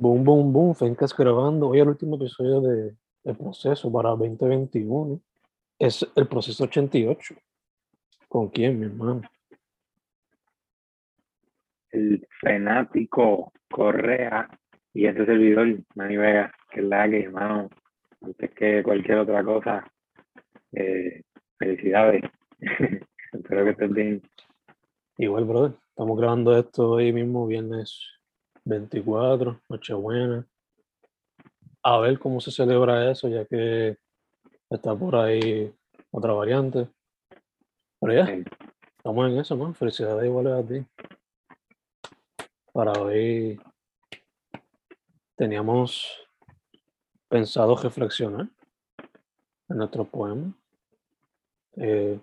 Boom, boom, boom. Fencas grabando. Hoy el último episodio de, Proceso para 2021. Es el proceso 88. ¿Con quién, mi hermano? El fanático Correa y este servidor, Manny Vega, que es la que, hermano, antes que cualquier otra cosa, eh, felicidades. Espero que estés bien. Igual, brother. Estamos grabando esto hoy mismo, viernes 24, Nochebuena. A ver cómo se celebra eso, ya que está por ahí otra variante. Pero ya, Sí. estamos en eso, man. Felicidades iguales a ti. Para hoy teníamos pensado reflexionar en nuestro poema. Eh,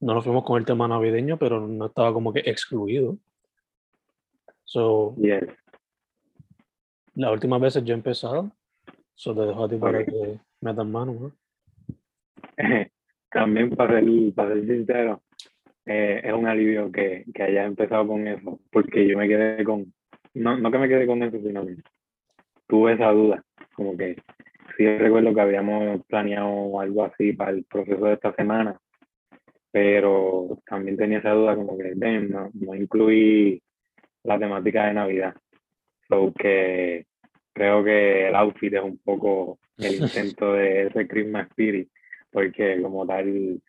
no nos fuimos con el tema navideño, pero no estaba como que excluido. So. Las últimas veces yo he empezado. So te dejo a ti para que metas mano, ¿no? También para ser, para ser sincero, eh, es un alivio que, que hayas empezado con eso, porque yo me quedé con, no, no que me quedé con eso, sino que tuve esa duda, como que sí recuerdo que habíamos planeado algo así para el proceso de esta semana, pero también tenía esa duda como que "Damn, no, no incluí la temática de Navidad, so que creo que el outfit es un poco el intento de ese Christmas Spirit, porque como tal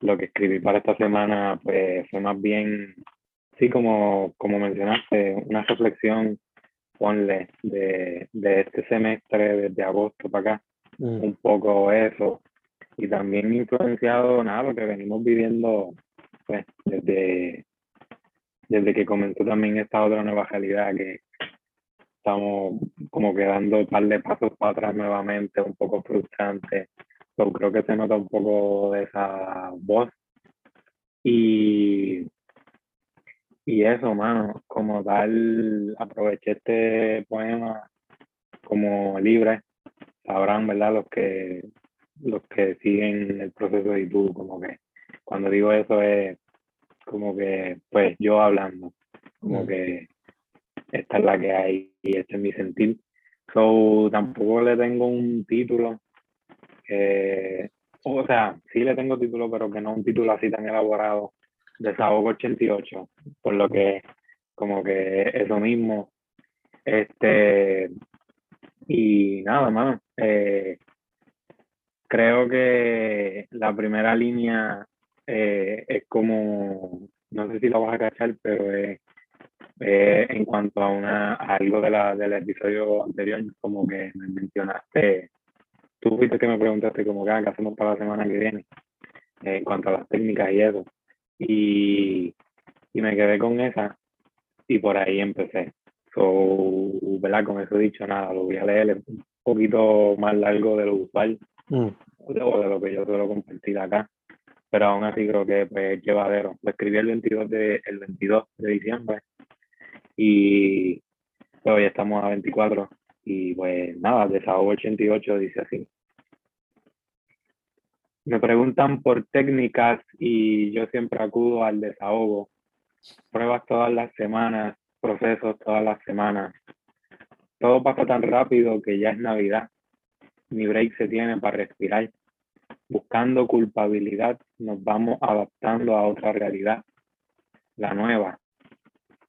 lo que escribí para esta semana pues fue más bien, sí como, como mencionaste, una reflexión, ponle, de, de este semestre, desde agosto para acá, Mm, un poco eso, y también influenciado, nada, lo que venimos viviendo pues desde, desde que comenzó también esta otra nueva realidad que estamos como que dando un par de pasos para atrás nuevamente, un poco frustrante. So, creo que se nota un poco de esa voz. Y, y eso, mano, como tal, aproveché este poema como libre. Sabrán, ¿verdad? Los que, los que siguen el proceso de YouTube, como que cuando digo eso es como que, pues yo hablando, como que esta es la que hay y este es mi sentir. So, tampoco le tengo un título. eh, o sea, sí le tengo título, pero que no un título así tan elaborado. Desahogo 88, por lo que como que eso mismo. Este, y nada, mano. eh, creo que la primera línea eh, es como, no sé si lo vas a cachar, pero es eh, en cuanto a, una, a algo de la, del episodio anterior, como que me mencionaste, tú fuiste que me preguntaste como que, ah, ¿qué hacemos para la semana que viene? Eh, en cuanto a las técnicas y eso. Y, y me quedé con esa y por ahí empecé. So, ¿verdad? Con eso dicho, nada, lo voy a leer un poquito más largo de lo usual mm, o de lo que yo suelo compartir acá, pero aún así creo que pues, es llevadero. Lo escribí el 22 de, el 22 de diciembre y hoy estamos a 24 y pues nada, desahogo 88 dice así. Me preguntan por técnicas y yo siempre acudo al desahogo. Pruebas todas las semanas, procesos todas las semanas. Todo pasa tan rápido que ya es Navidad. Ni break se tiene para respirar. Buscando culpabilidad, nos vamos adaptando a otra realidad. La nueva.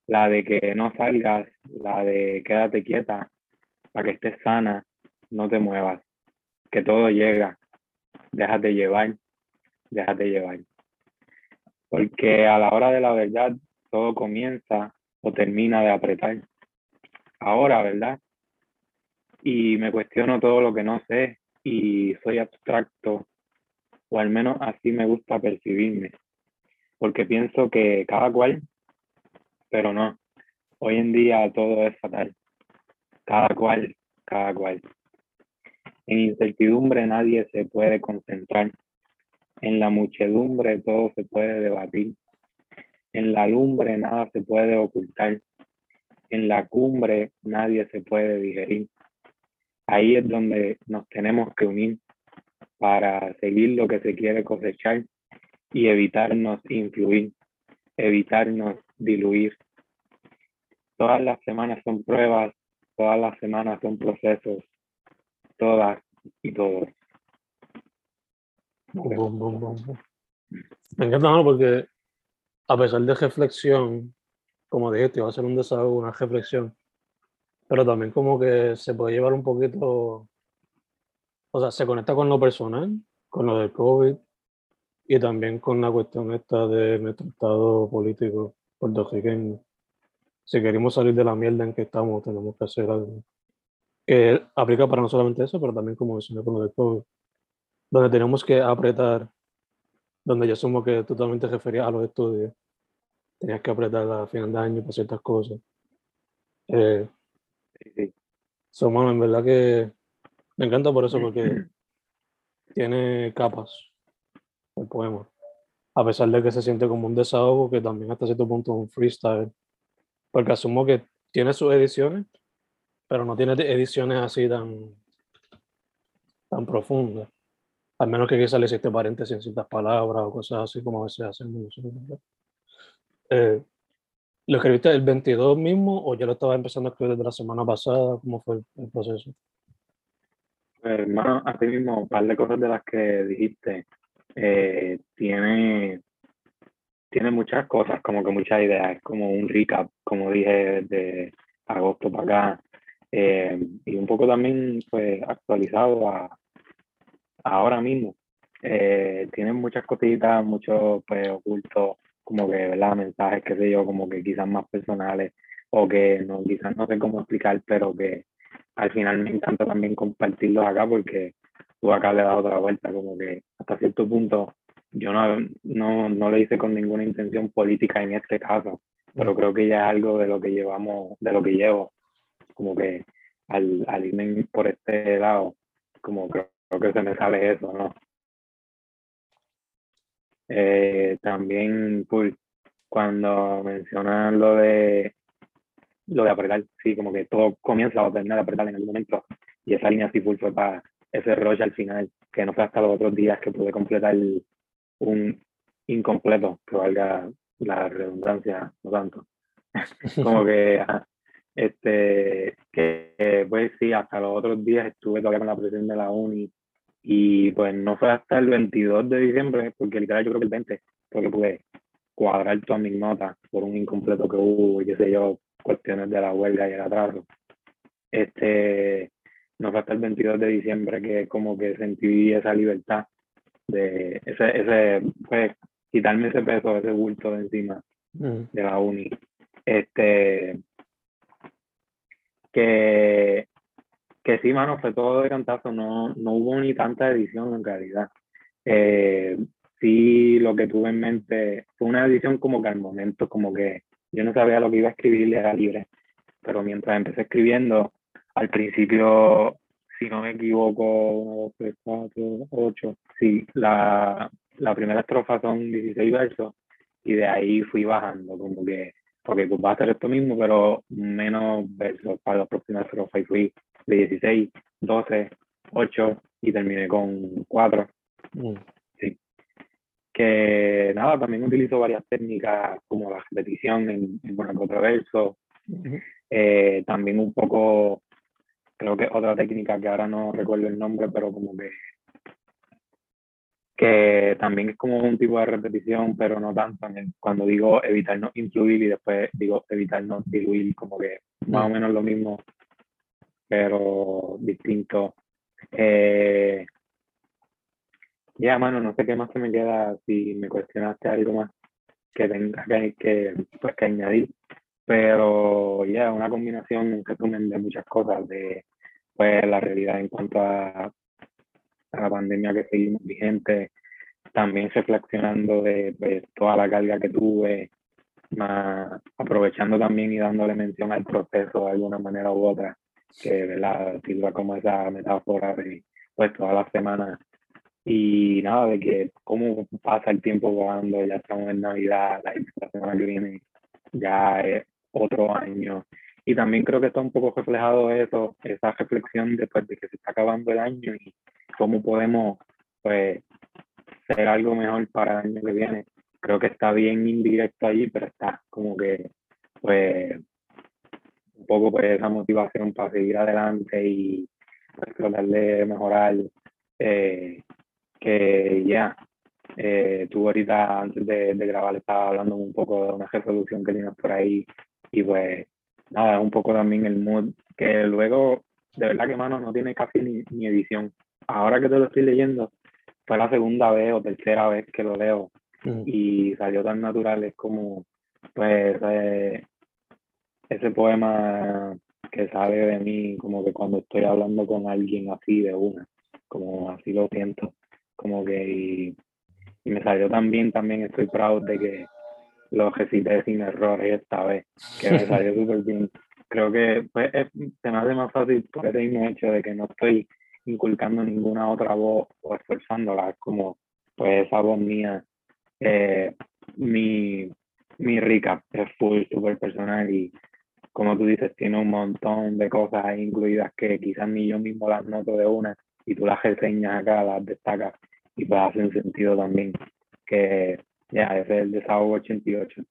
La de que no salgas, la de quédate quieta, para que estés sana, no te muevas. Que todo llega. Déjate llevar, déjate llevar. Porque a la hora de la verdad, todo comienza o termina de apretar. Ahora, ¿verdad? Y me cuestiono todo lo que no sé y soy abstracto, o al menos así me gusta percibirme, porque pienso que cada cual, pero no, hoy en día todo es fatal, cada cual, cada cual. En incertidumbre nadie se puede concentrar, en la muchedumbre todo se puede debatir, en la lumbre nada se puede ocultar, en la cumbre nadie se puede digerir. Ahí es donde nos tenemos que unir para seguir lo que se quiere cosechar y evitarnos influir, evitarnos diluir. Todas las semanas son pruebas todas las semanas son procesos, todas y todos. Me encanta, porque a pesar de reflexión, como dijiste, va a ser un desahogo, una reflexión, pero también como que se puede llevar un poquito, o sea, se conecta con lo personal, con lo del COVID y también con la cuestión esta de nuestro estado político puertorriqueño. Si queremos salir de la mierda en que estamos, tenemos que hacer algo que aplica para no solamente eso, pero también como mencioné con lo del COVID, donde tenemos que apretar, donde yo asumo que totalmente refería a los estudios, tenías que apretar a final de año para ciertas cosas. Eh, en verdad que me encanta por eso, porque tiene capas el poema. A pesar de que se siente como un desahogo, que también hasta cierto punto es un freestyle. Porque asumo que tiene sus ediciones, pero no tiene ediciones así tan, tan profundas. Al menos que quizás le hiciste paréntesis en ciertas palabras o cosas así como a veces hacemos eh, ¿Lo escribiste el 22 mismo o ya lo estabas empezando a escribir desde la semana pasada? ¿Cómo fue el, proceso? Hermano, a ti mismo, un par de cosas de las que dijiste. Eh, tiene, tiene muchas cosas, como que muchas ideas. Como un recap, como dije, de agosto para acá. Eh, y un poco también pues actualizado a ahora mismo. Eh, muchas cositas, muchos pues ocultos como que, ¿verdad? Mensajes, qué sé yo, como que quizás más personales o que no, quizás no sé cómo explicar, pero que al final me encanta también compartirlos acá porque tú acá le das otra vuelta, como que hasta cierto punto yo no, no, no lo hice con ninguna intención política en este caso, pero creo que ya es algo de lo que llevamos, de lo que llevo, como que al, al irme por este lado, como creo, creo que se me sale eso, ¿no? Eh, también pues, cuando mencionan lo de lo de apretar, sí, como que todo comienza a tener apretar en algún momento y esa línea así fue para ese rollo al final, que no fue hasta los otros días que pude completar un incompleto, que valga la redundancia, no tanto. como que, este, que pues sí, hasta los otros días estuve todavía con la presión de la uni y pues no fue hasta el 22 de diciembre, porque literal yo creo que el 20, porque pude cuadrar todas mis notas por un incompleto que hubo y qué sé yo, cuestiones de la huelga y el atraso. Este, no fue hasta el 22 de diciembre que como que sentí esa libertad de ese, ese pues, quitarme ese peso, ese bulto de encima mm. de la uni. Este, que que sí, mano, fue todo de cantazo, no, no hubo ni tanta edición en realidad. Eh, sí, lo que tuve en mente fue una edición como que al momento, como que yo no sabía lo que iba a escribir, era libre, pero mientras empecé escribiendo, al principio, si no me equivoco, 1, 2, 3, 4, 8, sí, la, la primera estrofa son 16 versos y de ahí fui bajando, como que, porque pues va a hacer esto mismo, pero menos versos para la próxima estrofa y fui de 16, 12, 8 y terminé con 4. Mm. Sí. Que nada, también utilizo varias técnicas como la repetición en, en bueno, contraverso. Eh, también un poco, creo que otra técnica que ahora no recuerdo el nombre, pero como que que también es como un tipo de repetición, pero no tanto. Cuando digo evitar no influir y después digo evitar no diluir, como que más o menos lo mismo pero distinto. Eh, ya, mano, no sé qué más se me queda si me cuestionaste algo más que tenga que, pues, añadir. Pero ya, una combinación, un resumen de muchas cosas, de pues la realidad en cuanto a, a la pandemia que seguimos vigente, también reflexionando de pues, toda la carga que tuve, más aprovechando también y dándole mención al proceso de alguna manera u otra que la sirva como esa metáfora de pues todas las semanas y nada de que cómo pasa el tiempo cuando ya estamos en Navidad, la, semana que viene ya es otro año y también creo que está un poco reflejado eso, esa reflexión después de que se está acabando el año y cómo podemos pues ser algo mejor para el año que viene. Creo que está bien indirecto allí, pero está como que pues un poco pues esa motivación para seguir adelante y pues, tratar de mejorar. Eh, que ya, eh, tú ahorita antes de, de, grabar estaba hablando un poco de una resolución que tienes por ahí y pues nada, un poco también el mood, que luego, de verdad que mano, no tiene casi ni, ni edición. Ahora que te lo estoy leyendo, fue la segunda vez o tercera vez que lo leo y salió tan natural, es como, pues, eh, ese poema que sale de mí, como que cuando estoy hablando con alguien así de una, como así lo siento, como que y, me salió tan bien, también estoy proud de que lo recité sin errores esta vez, que me salió súper bien. Creo que pues, se me hace más fácil por el mismo hecho de que no estoy inculcando ninguna otra voz o esforzándola, como pues esa voz mía, eh, mi, mi rica es full, súper personal y como tú dices, tiene un montón de cosas incluidas que quizás ni yo mismo las noto de una y tú las reseñas acá, las destacas y pues hacen sentido también que ya, ese es el desahogo 88.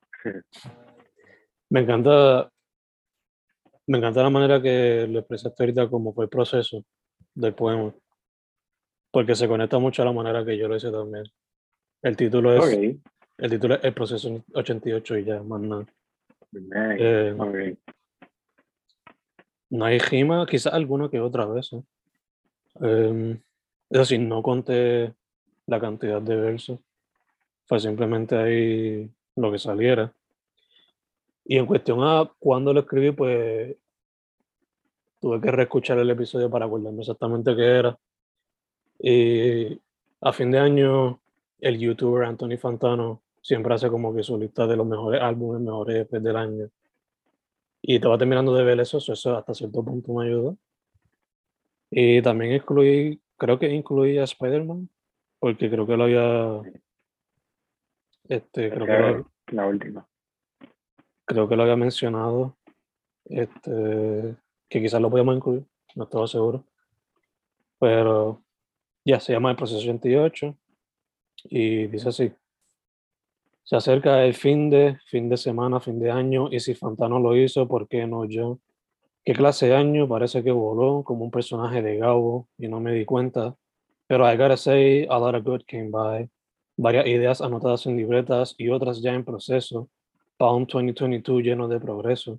Me encanta, me encanta la manera que lo expresaste ahorita como fue el proceso del poema, porque se conecta mucho a la manera que yo lo hice también. El título es, el título es El proceso 88 y ya, más nada. Eh, no hay rima, quizás alguna que otra vez. ¿eh? Em, es decir, no conté la cantidad de versos. Fue simplemente ahí lo que saliera. Y en cuestión a cuándo lo escribí, pues tuve que reescuchar el episodio para acordarme exactamente qué era. Y a fin de año, el youtuber Anthony Fantano siempre hace como que su lista de los mejores álbumes, mejores EPs del año. Y estaba terminando de ver eso, eso hasta cierto punto me ayudó. Y también incluí, creo que incluí a Spider-Man, porque creo que lo había. Este, creo que la última. Creo que lo había mencionado. Este, que quizás lo podíamos incluir, no estaba seguro. Pero ya se llama el proceso 28 y dice así. Se acerca el fin de, fin de semana, fin de año, y si Fantano lo hizo, ¿por qué no yo? ¿Qué clase de año? Parece que voló como un personaje de Gabo y no me di cuenta. Pero I gotta say, a lot of good came by. Varias ideas anotadas en libretas y otras ya en proceso. Para un 2022 lleno de progreso.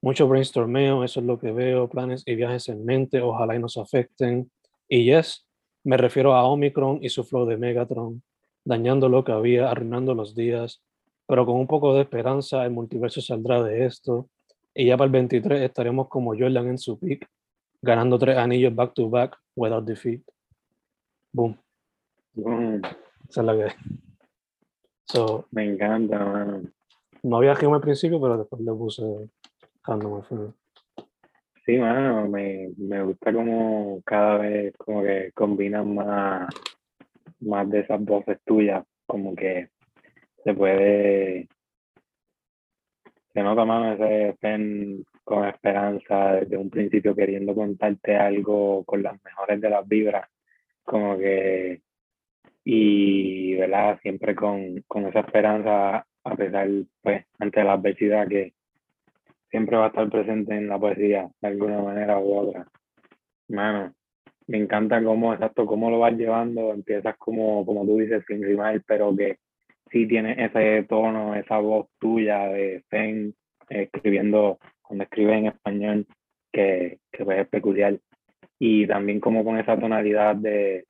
Mucho brainstormeo, eso es lo que veo. Planes y viajes en mente, ojalá y nos afecten. Y yes, me refiero a Omicron y su flow de Megatron dañando lo que había, arruinando los días, pero con un poco de esperanza el multiverso saldrá de esto y ya para el 23 estaremos como Jordan en su peak, ganando tres anillos back to back without defeat. Boom. Esa es la que So, Me encanta, No había rima al principio, pero después le puse random Sí, mano, me, me gusta como cada vez como que combinan más más de esas voces tuyas, como que se puede, se nota más ese pen con esperanza desde un principio queriendo contarte algo con las mejores de las vibras, como que, y, ¿verdad? Siempre con, con esa esperanza, a pesar, pues, ante la adversidad que siempre va a estar presente en la poesía, de alguna manera u otra. Mano, me encanta cómo, exacto, cómo lo vas llevando, empiezas como, como tú dices, sin rimar, pero que sí tiene ese tono, esa voz tuya de Fen, escribiendo, cuando escribe en español, que, que pues, es peculiar. Y también como con esa tonalidad de,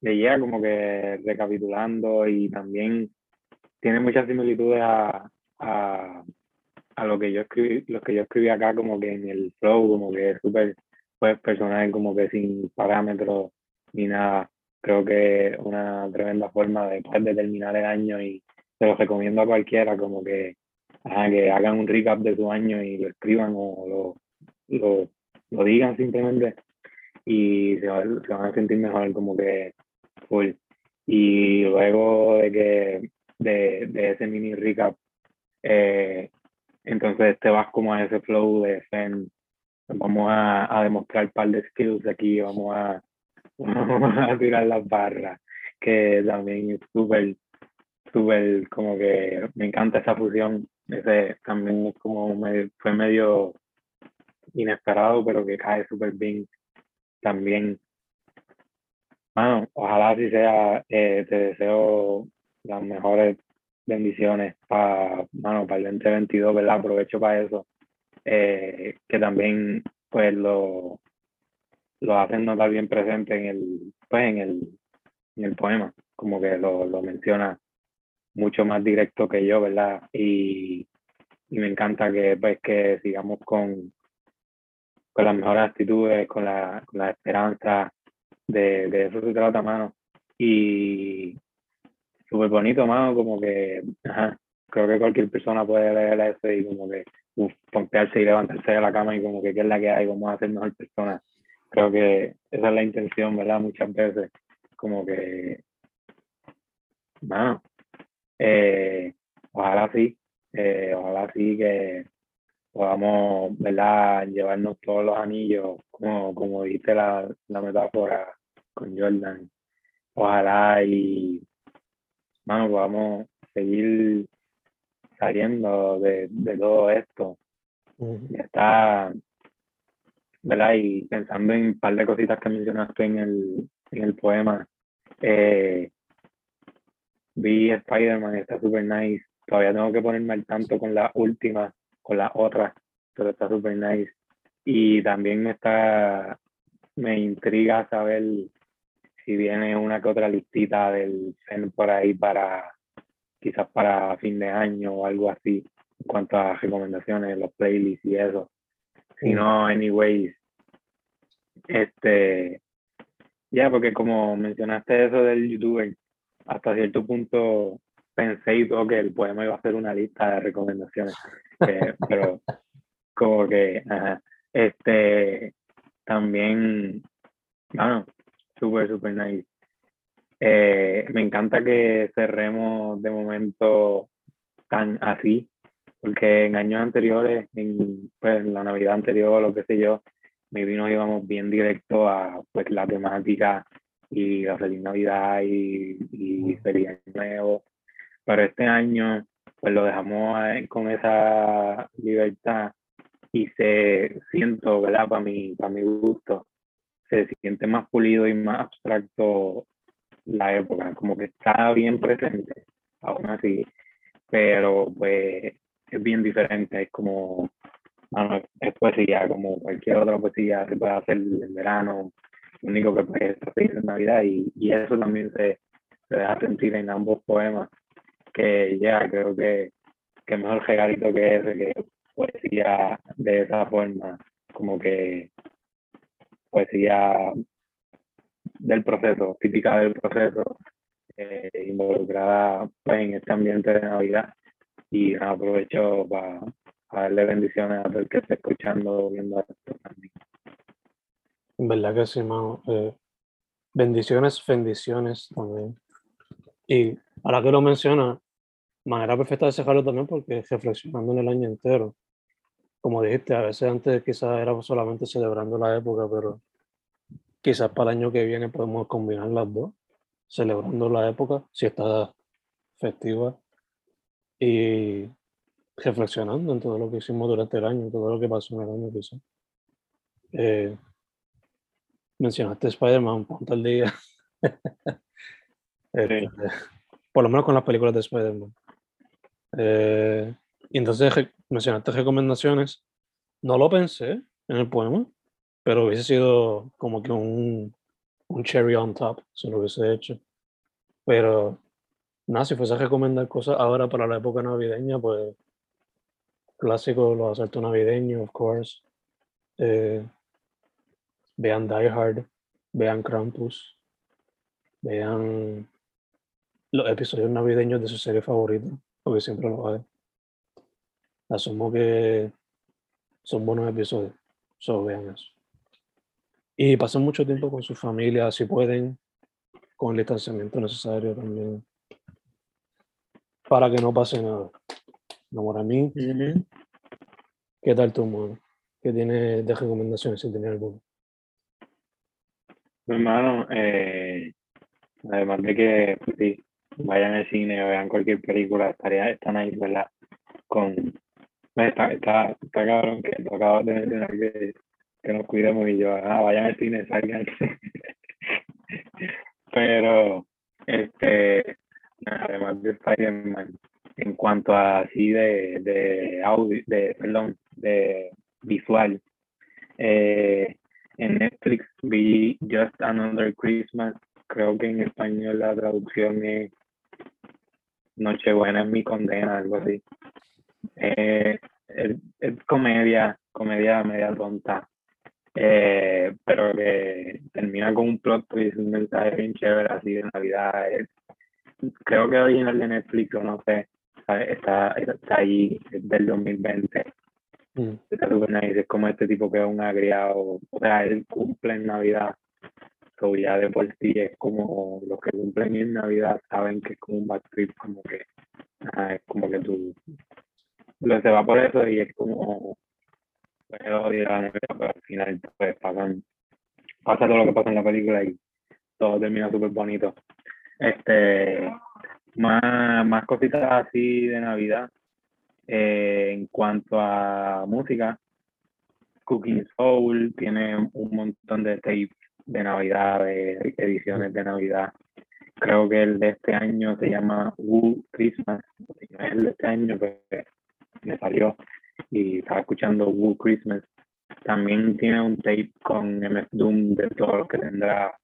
de ya como que recapitulando y también tiene muchas similitudes a, a, a, lo que yo escribí, lo que yo escribí acá como que en el flow, como que súper pues personal como que sin parámetros ni nada. Creo que una tremenda forma de, poder de terminar el año y se lo recomiendo a cualquiera como que, que hagan un recap de su año y lo escriban o lo, lo digan simplemente y se, van a sentir mejor como que full. Y luego de que de, de ese mini recap, eh, entonces te vas como a ese flow de vamos a, demostrar un par de skills aquí, vamos a, a tirar las barras, que también es súper, súper como que me encanta esa fusión ese también como fue medio inesperado, pero que cae súper bien también. Bueno, ojalá si sea, eh, te deseo las mejores bendiciones para, bueno, para el 2022, ¿verdad? Aprovecho para eso. Eh, que también, pues, lo, lo hacen notar bien presente en el, pues, en el, en el poema, como que lo, lo menciona mucho más directo que yo, ¿verdad? Y, y me encanta que, pues, que sigamos con, con las mejores actitudes, con la, con la esperanza, de, de eso se trata, mano. Y súper bonito, mano, como que, creo que cualquier persona puede leer eso y como que uf, pompearse y levantarse de la cama y como que qué es la que hay, vamos a ser mejor persona. Creo que esa es la intención, ¿verdad? Muchas veces, como que, mano, eh, ojalá sí, eh, ojalá sí que podamos, ¿verdad? Llevarnos todos los anillos, como, como dijiste la, la metáfora con Jordan. Ojalá y, bueno, podamos seguir saliendo de, de todo esto. está, ¿verdad? Y pensando en un par de cositas que mencionaste en el, en el poema, eh, vi Spider-Man, está super nice. Todavía tengo que ponerme al tanto con la última con las otras, pero está súper nice. Y también me está, me intriga saber si viene una que otra listita del FEN por ahí para, quizás para fin de año o algo así, en cuanto a recomendaciones, los playlists y eso. Si no, anyways, este, ya, porque como mencionaste eso del youtuber, hasta cierto punto pensé y todo que el poema iba a ser una lista de recomendaciones, pero como que, este, también, bueno, súper, súper nice. Eh, me encanta que cerremos de momento tan así, porque en años anteriores, en, pues, la Navidad anterior, lo que sé yo, me vino íbamos bien directo a pues la temática y la feliz Navidad y, y feliz nuevo pero este año pues lo dejamos con esa libertad y se siento, ¿verdad? Para mi, para mi gusto, se siente más pulido y más abstracto la época, como que está bien presente, aún así, pero pues es bien diferente, es como, bueno, es poesía, como cualquier otra poesía se puede hacer en verano, lo único que puede hacer en Navidad y, y eso también se, se deja sentir en ambos poemas que ya creo que, que mejor regalito que ese, que poesía de esa forma, como que poesía del proceso, típica del proceso, eh, involucrada pues, en este ambiente de Navidad. Y aprovecho para, darle bendiciones a todo el que esté escuchando viendo esto también. Verdad que sí, mano. Eh, bendiciones, bendiciones también. Y ahora que lo menciona, manera perfecta de cerrarlo también porque reflexionando en el año entero. Como dijiste, a veces antes quizás era solamente celebrando la época, pero quizás para el año que viene podemos combinar las dos, celebrando la época, si está festiva, y reflexionando en todo lo que hicimos durante el año, todo lo que pasó en el año quizás. Eh, mencionaste Spider-Man, ponte al día. Este, por lo menos con las películas de Spider-Man. Eh, y entonces mencionaste recomendaciones. No lo pensé en el poema, pero hubiese sido como que un, un cherry on top si lo hubiese hecho. Pero nada, si fuese a recomendar cosas ahora para la época navideña, pues clásico, los asaltos navideños, of course. Eh, vean Die Hard, vean Krampus, vean los episodios navideños de su serie favorita, porque siempre lo hay. Asumo que son buenos episodios, solo vean eso. Y pasen mucho tiempo con su familia, si pueden, con el distanciamiento necesario también, para que no pase nada. No, para mí, ¿qué tal tu mano? ¿Qué tiene de recomendaciones si tiene alguna? Hermano, eh, además de que pues, sí, vayan al cine o vean cualquier película, estaría, están ahí, ¿verdad? con... Está, está, está cabrón que tú acabas de mencionar que, que nos cuidemos y yo, ah, vayan al cine, salgan. Pero, este, además de Spider-Man, en cuanto a así de, de audio, de, perdón, de visual, eh, en Netflix vi Just Another Christmas, creo que en español la traducción es Nochebuena es mi condena, algo así. Eh, es, es, comedia, comedia media tonta, eh, pero que termina con un plot twist, un mensaje bien chévere así de Navidad. creo que original de Netflix, o no sé, está, está ahí del 2020. Mm. Está super nice, es como este tipo que es un agriado, o sea, él cumple en Navidad. Ya de por sí es como los que cumplen en Navidad saben que es como un bad trip, como que es como que tú lo se va por eso y es como pero al final pues pasan, pasa todo lo que pasa en la película y todo termina súper bonito. Este, más, más cositas así de Navidad. Eh, en cuanto a música, Cooking Soul tiene un montón de tapes de Navidad, de ediciones de Navidad. Creo que el de este año se llama Woo Christmas. el de este año, pues me salió y estaba escuchando Woo Christmas. También tiene un tape con MF Doom de todo lo que tendrá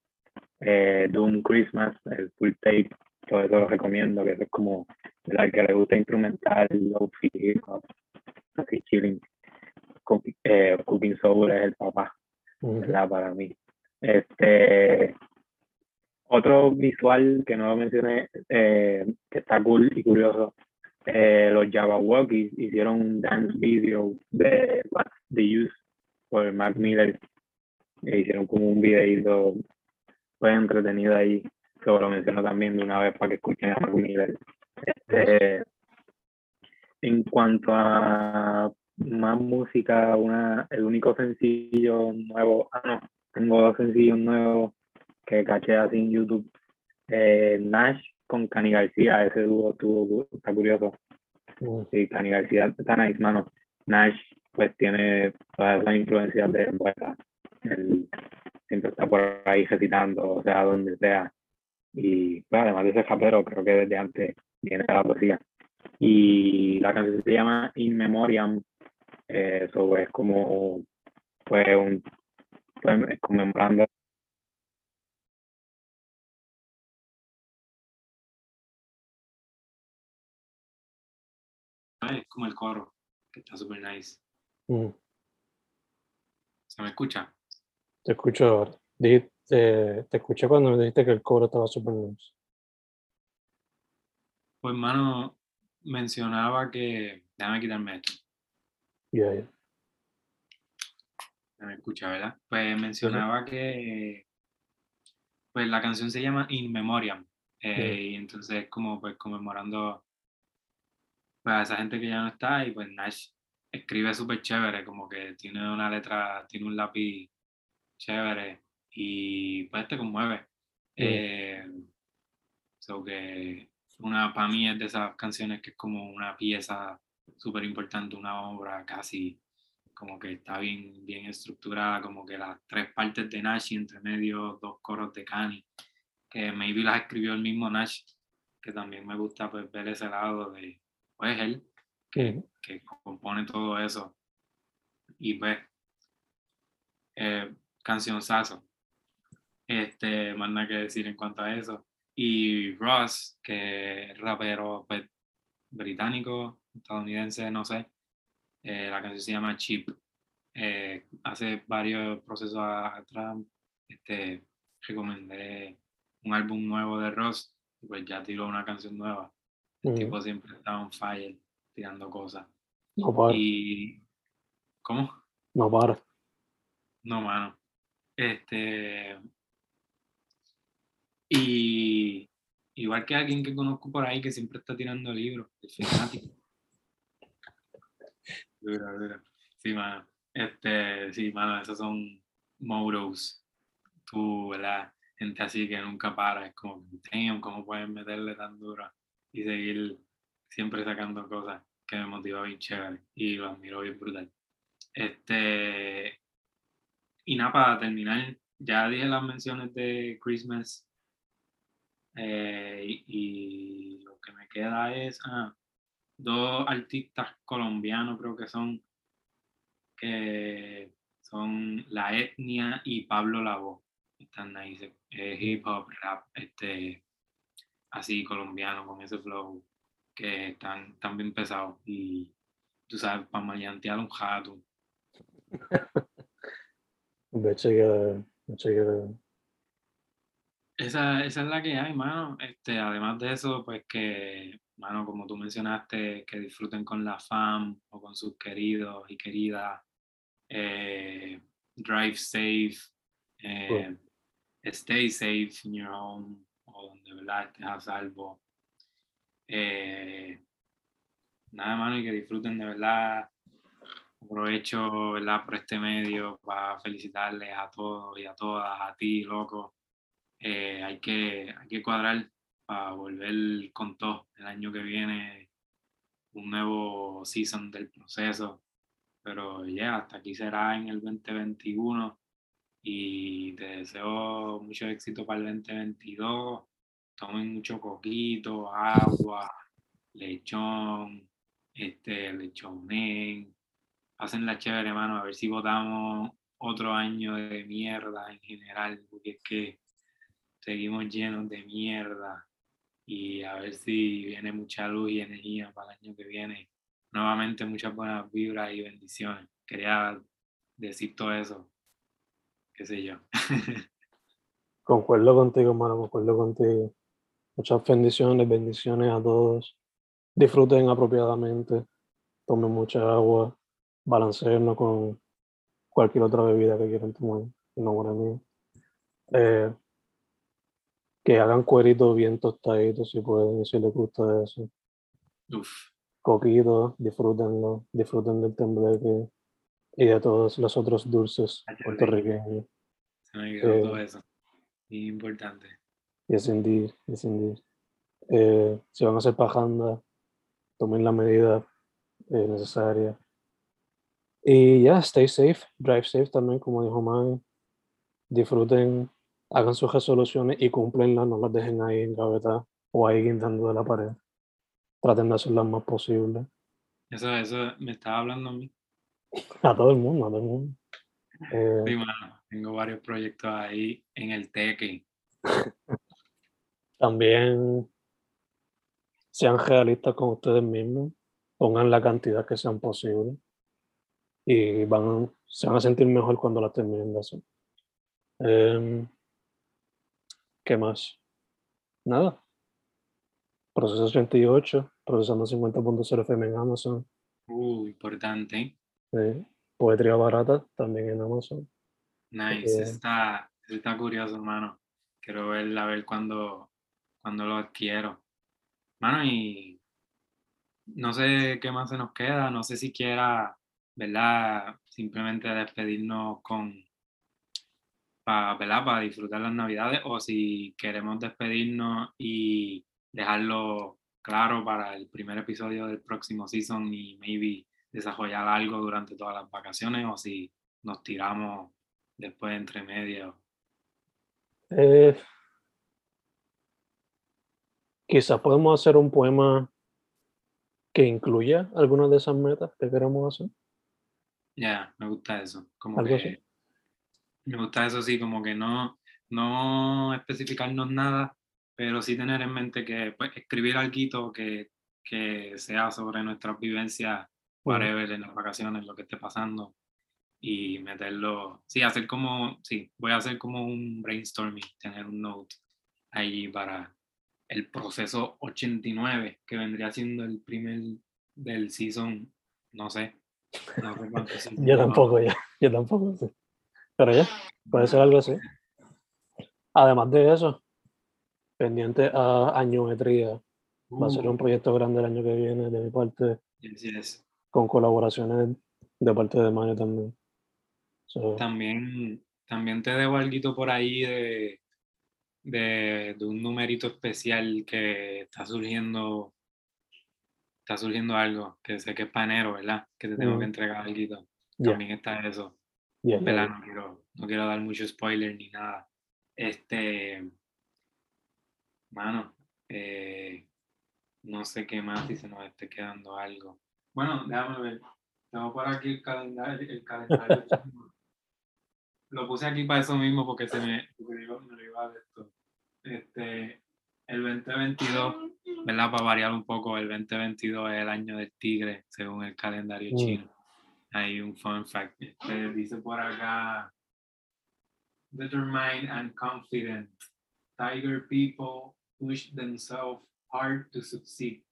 eh, Doom Christmas, el full tape. Todo eso lo recomiendo, que es como el que le gusta instrumental, low-fi, así chilling. Eh, Cooking Soul es el papá, ¿verdad? Para mí. Este, otro visual que no lo mencioné, eh, que está cool y curioso, eh, los Java Walkies hicieron un dance video de What's the Use por Mac Miller. E hicieron como un videito fue entretenido ahí. Que lo menciono también de una vez para que escuchen a Mac Miller. Este, en cuanto a más música, una, el único sencillo nuevo, ah no, tengo dos sencillos nuevos que caché así en YouTube. Eh, Nash con Cani García, ese dúo estuvo, está curioso. Sí, Cani García está nice, mano. Nash, pues tiene todas las influencias de poeta. Él siempre está por ahí recitando, o sea, donde sea. Y pues, además de ese japero, creo que desde antes viene la poesía. Y la canción se llama In Memoriam, eh, eso es como, pues, un, pues, conmemorando es como el coro, que está súper nice. Mm. ¿Se me escucha? Te escucho ahora. te, te escuché cuando me dijiste que el coro estaba súper nice. Pues, hermano, mencionaba que. Déjame quitarme esto. Ya, ya. me escucha, ¿verdad? Pues mencionaba que. Pues la canción se llama In Memoriam. Eh, y entonces, como pues conmemorando pues a esa gente que ya no está y pues Nash escribe súper chévere, como que tiene una letra, tiene un lápiz chévere y pues te conmueve. Eh, so que una, para mí es de esas canciones que es como una pieza súper importante, una obra casi como que está bien, bien estructurada, como que las tres partes de Nash y entre medio dos coros de Kanye, que maybe las escribió el mismo Nash, que también me gusta pues ver ese lado de, pues él que, que compone todo eso. Y pues, eh, canción Sasso. Este, más nada que decir en cuanto a eso. Y Ross, que es rapero pues, británico, estadounidense, no sé. Eh, la canción se llama Chip. Eh, hace varios procesos atrás este, recomendé un álbum nuevo de Ross, pues ya tiró una canción nueva. El tipo siempre está on fire, tirando cosas. No para. Y. ¿Cómo? No para. No, mano. Este. Y. Igual que alguien que conozco por ahí que siempre está tirando libros, es fanático. dura, dura. Sí, mano. Este, sí, mano, esos son moros. Tú, ¿verdad? Gente así que nunca para. Es como, ¿cómo pueden meterle tan duro? Y seguir siempre sacando cosas. que me motiva bien chévere y lo admiro bien brutal. Este, y nada, para terminar, ya dije las menciones de Christmas eh, y, lo que me queda es ah, dos artistas colombianos, creo que son, que son La Etnia y Pablo Labo. Están ahí, eh, hip hop, rap, este, así colombiano, con ese flow, que están, tan bien pesados. Y tú sabes, para maleantear un jato. Esa, esa es la que hay, mano. Este, además de eso, pues que, mano, como tú mencionaste, que disfruten con la fam o con sus queridos y queridas. Eh, drive safe. Eh, stay safe in your home donde ¿verdad? estés a salvo. Eh, nada, mano, y que disfruten de verdad Aprovecho ¿verdad? por este medio para felicitarles a todos y a todas, a ti, loco. Eh, hay, que, hay que cuadrar para volver con todo el año que viene, un nuevo season del proceso. Pero ya, hasta aquí será en el 2021 y te deseo mucho éxito para el 2022. Tomen mucho coquito, agua, lechón, este, lechonen, hacen la chévere, hermano, a ver si votamos otro año de mierda en general, porque es que seguimos llenos de mierda y a ver si viene mucha luz y energía para el año que viene. Nuevamente muchas buenas vibras y bendiciones. Quería decir todo eso, qué sé yo. concuerdo contigo, hermano, concuerdo contigo. Muchas bendiciones, bendiciones a todos. Disfruten apropiadamente, tomen mucha agua, balancearnos con cualquier otra bebida que quieran tomar, no para mí. Eh, que hagan cueritos bien tostaditos si pueden, si les gusta eso. Uf. Coquito, disfrútenlo, disfruten del tembleque y de todos los otros dulces puertorriqueños. Se me quedó todo eso. importante. Yes, indeed, yes, indeed. Eh, si van a hacer pajanda, tomen la medida eh, necesaria y ya, stay safe, drive safe también, como dijo Mike. Disfruten, hagan sus resoluciones y cúmplenlas, no las dejen ahí en gaveta o ahí guindando de la pared. Traten de hacerlas más posible. Eso, eso me estaba hablando a mí. A todo el mundo, a todo el mundo. Eh, sí, tengo varios proyectos ahí en el teque. También sean realistas con ustedes mismos, pongan la cantidad que sean posible y van, se van a sentir mejor cuando la terminen de hacer. Em, ¿Qué más? Nada. Proceso 88, procesando 50.0 FM en Amazon. Uh, importante. Sí. Poetría barata también en Amazon. Nice, está, está curioso, hermano. Quiero ver a ver cuándo, cuando lo adquiero. Mano, y no sé qué más se nos queda, no sé si quiera ¿verdad? Simplemente despedirnos con, para, Para disfrutar las navidades o si queremos despedirnos y dejarlo claro para el primer episodio del próximo season y maybe desarrollar algo durante todas las vacaciones o si nos tiramos después entre medio. Eh, quizás podemos hacer un poema que incluya algunas de esas metas que queremos hacer. Ya, me gusta eso. Como que, Me gusta eso, sí, como que no, no especificarnos nada, pero sí tener en mente que pues, escribir algo que, que sea sobre nuestras vivencias, whatever, en las vacaciones, lo que esté pasando, y meterlo, sí, hacer como, sí, voy a hacer como un brainstorming, tener un note ahí para el proceso 89, que vendría siendo el primer del season, no sé, yo tampoco, ya, yo tampoco sé. Pero ya, puede ser algo así. Además de eso, pendiente a añometría, va a ser un uh. proyecto grande el año que viene de mi parte. Con colaboraciones de parte de Mario también. También, también te debo algo por ahí de, de, de, un numerito especial que está surgiendo está surgiendo algo, que sé que es panero, ¿verdad? Que te tengo que entregar algo. También está eso. ¿verdad? No, quiero, no quiero dar mucho spoiler ni nada. Este, mano, eh, no sé qué más si se nos esté quedando algo. Bueno, déjame ver. Tengo por aquí el calendario. El calendario lo puse aquí para eso mismo porque se me, me iba a esto. Este, el 2022, ¿verdad? Para variar un poco, el 2022 es el año del tigre, según el calendario mm. chino. Hay un fun fact. Este, dice por acá, determined and confident. Tiger people push themselves hard to succeed.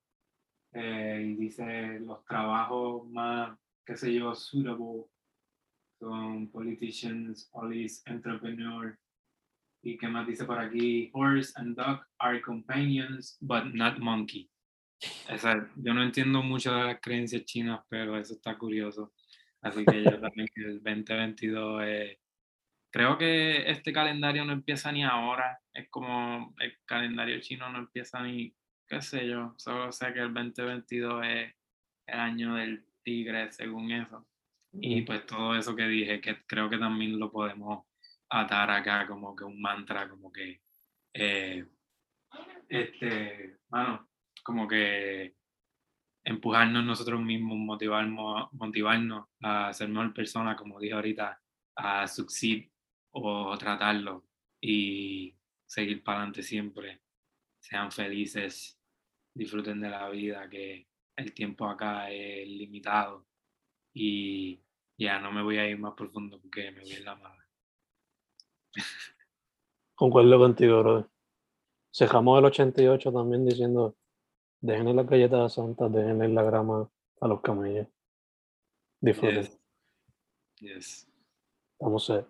Eh, y dice los trabajos más, qué sé yo, suitable son politicians, police, entrepreneur. ¿Y qué más dice por aquí? Horse and dog are companions, but not monkey. Esa, yo no entiendo mucho de las creencias chinas, pero eso está curioso. Así que yo también que el 2022 es... Creo que este calendario no empieza ni ahora. Es como el calendario chino no empieza ni, qué sé yo. Solo sé que el 2022 es el año del tigre, según eso. Y pues todo eso que dije, que creo que también lo podemos atar acá como que un mantra, como que, eh, este, bueno, como que empujarnos nosotros mismos, motivarnos, motivarnos a ser mejor persona, como dije ahorita, a succeed o tratarlo y seguir para adelante siempre. Sean felices, disfruten de la vida, que el tiempo acá es limitado y ya no me voy a ir más profundo porque me voy a la madre. Concuerdo contigo, bro. Cejamos el 88 también diciendo, dejen las galletas santas, dejen la grama a los camellos. Disfruten. Yes. Vamos a